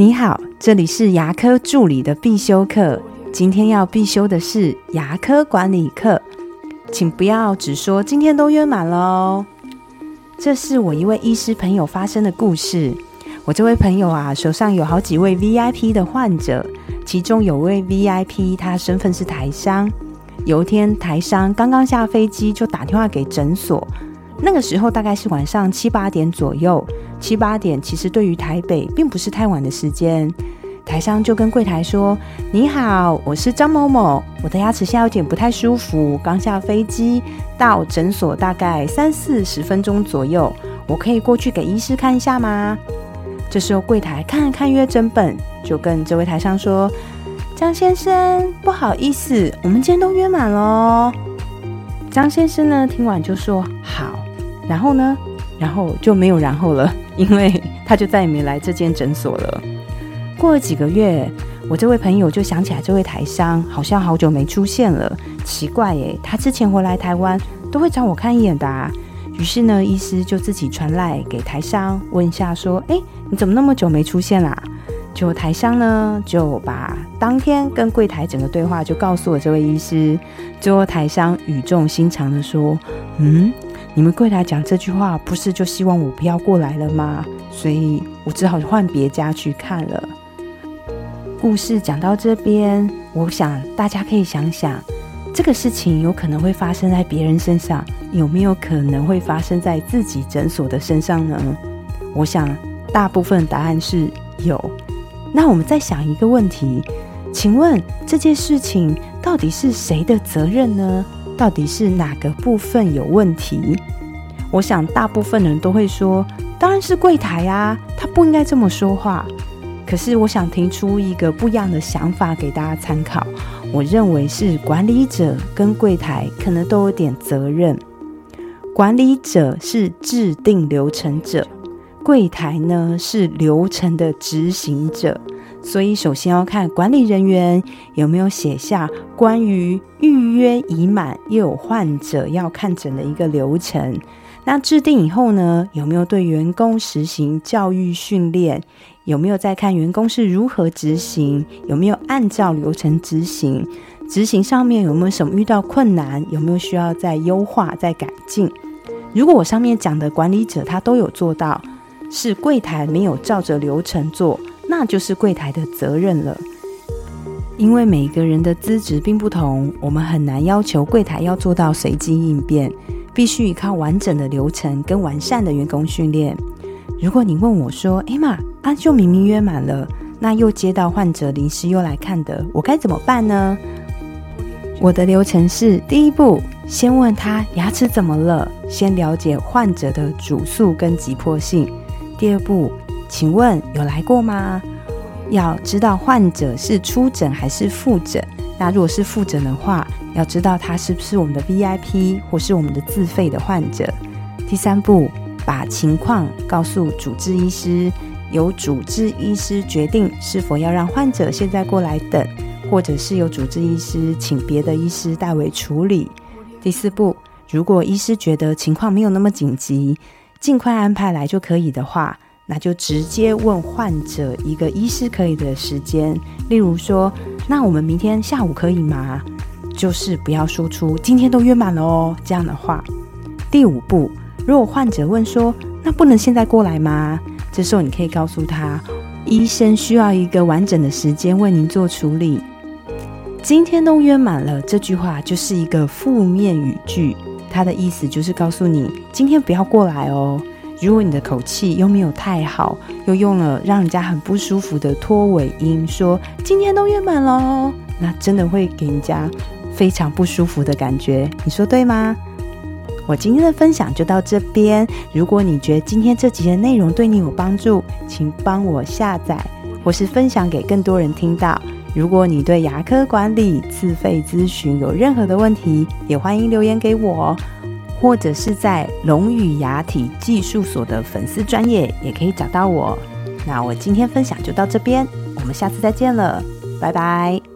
你好，这里是牙科助理的必修课。今天要必修的是牙科管理课，请不要只说今天都约满了哦。这是我一位医师朋友发生的故事。我这位朋友啊，手上有好几位 VIP 的患者，其中有位 VIP，他身份是台商。有一天，台商刚刚下飞机，就打电话给诊所。那个时候大概是晚上七八点左右。七八点其实对于台北并不是太晚的时间。台商就跟柜台说：“你好，我是张某某，我的牙齿现在有点不太舒服，刚下飞机到诊所大概三四十分钟左右，我可以过去给医师看一下吗？”这时候柜台看了看约诊本，就跟这位台商说。张先生，不好意思，我们今天都约满了。张先生呢，听完就说好，然后呢，然后就没有然后了，因为他就再也没来这间诊所了。过了几个月，我这位朋友就想起来这位台商好像好久没出现了，奇怪耶，他之前回来台湾都会找我看一眼的。于是呢，医师就自己传来给台商问一下，说：“哎，你怎么那么久没出现啦？”就台商呢，就把当天跟柜台整个对话就告诉了这位医师。最后台商语重心长的说：“嗯，你们柜台讲这句话，不是就希望我不要过来了吗？所以我只好换别家去看了。”故事讲到这边，我想大家可以想想，这个事情有可能会发生在别人身上，有没有可能会发生在自己诊所的身上呢？我想大部分答案是有。那我们再想一个问题，请问这件事情到底是谁的责任呢？到底是哪个部分有问题？我想大部分人都会说，当然是柜台啊，他不应该这么说话。可是我想提出一个不一样的想法给大家参考，我认为是管理者跟柜台可能都有点责任。管理者是制定流程者。柜台呢是流程的执行者，所以首先要看管理人员有没有写下关于预约已满又有患者要看诊的一个流程。那制定以后呢，有没有对员工实行教育训练？有没有在看员工是如何执行？有没有按照流程执行？执行上面有没有什么遇到困难？有没有需要再优化、再改进？如果我上面讲的管理者他都有做到。是柜台没有照着流程做，那就是柜台的责任了。因为每个人的资质并不同，我们很难要求柜台要做到随机应变，必须依靠完整的流程跟完善的员工训练。如果你问我说：“哎妈，阿就明明约满了，那又接到患者临时又来看的，我该怎么办呢？”我的流程是：第一步，先问他牙齿怎么了，先了解患者的主诉跟急迫性。第二步，请问有来过吗？要知道患者是出诊还是复诊。那如果是复诊的话，要知道他是不是我们的 VIP 或是我们的自费的患者。第三步，把情况告诉主治医师，由主治医师决定是否要让患者现在过来等，或者是由主治医师请别的医师代为处理。第四步，如果医师觉得情况没有那么紧急。尽快安排来就可以的话，那就直接问患者一个医师可以的时间。例如说，那我们明天下午可以吗？就是不要说出今天都约满了哦这样的话。第五步，如果患者问说，那不能现在过来吗？这时候你可以告诉他，医生需要一个完整的时间为您做处理。今天都约满了这句话就是一个负面语句。它的意思就是告诉你，今天不要过来哦。如果你的口气又没有太好，又用了让人家很不舒服的拖尾音，说今天都约满了，那真的会给人家非常不舒服的感觉。你说对吗？我今天的分享就到这边。如果你觉得今天这集的内容对你有帮助，请帮我下载或是分享给更多人听到。如果你对牙科管理自费咨询有任何的问题，也欢迎留言给我，或者是在龙语牙体技术所的粉丝专业也可以找到我。那我今天分享就到这边，我们下次再见了，拜拜。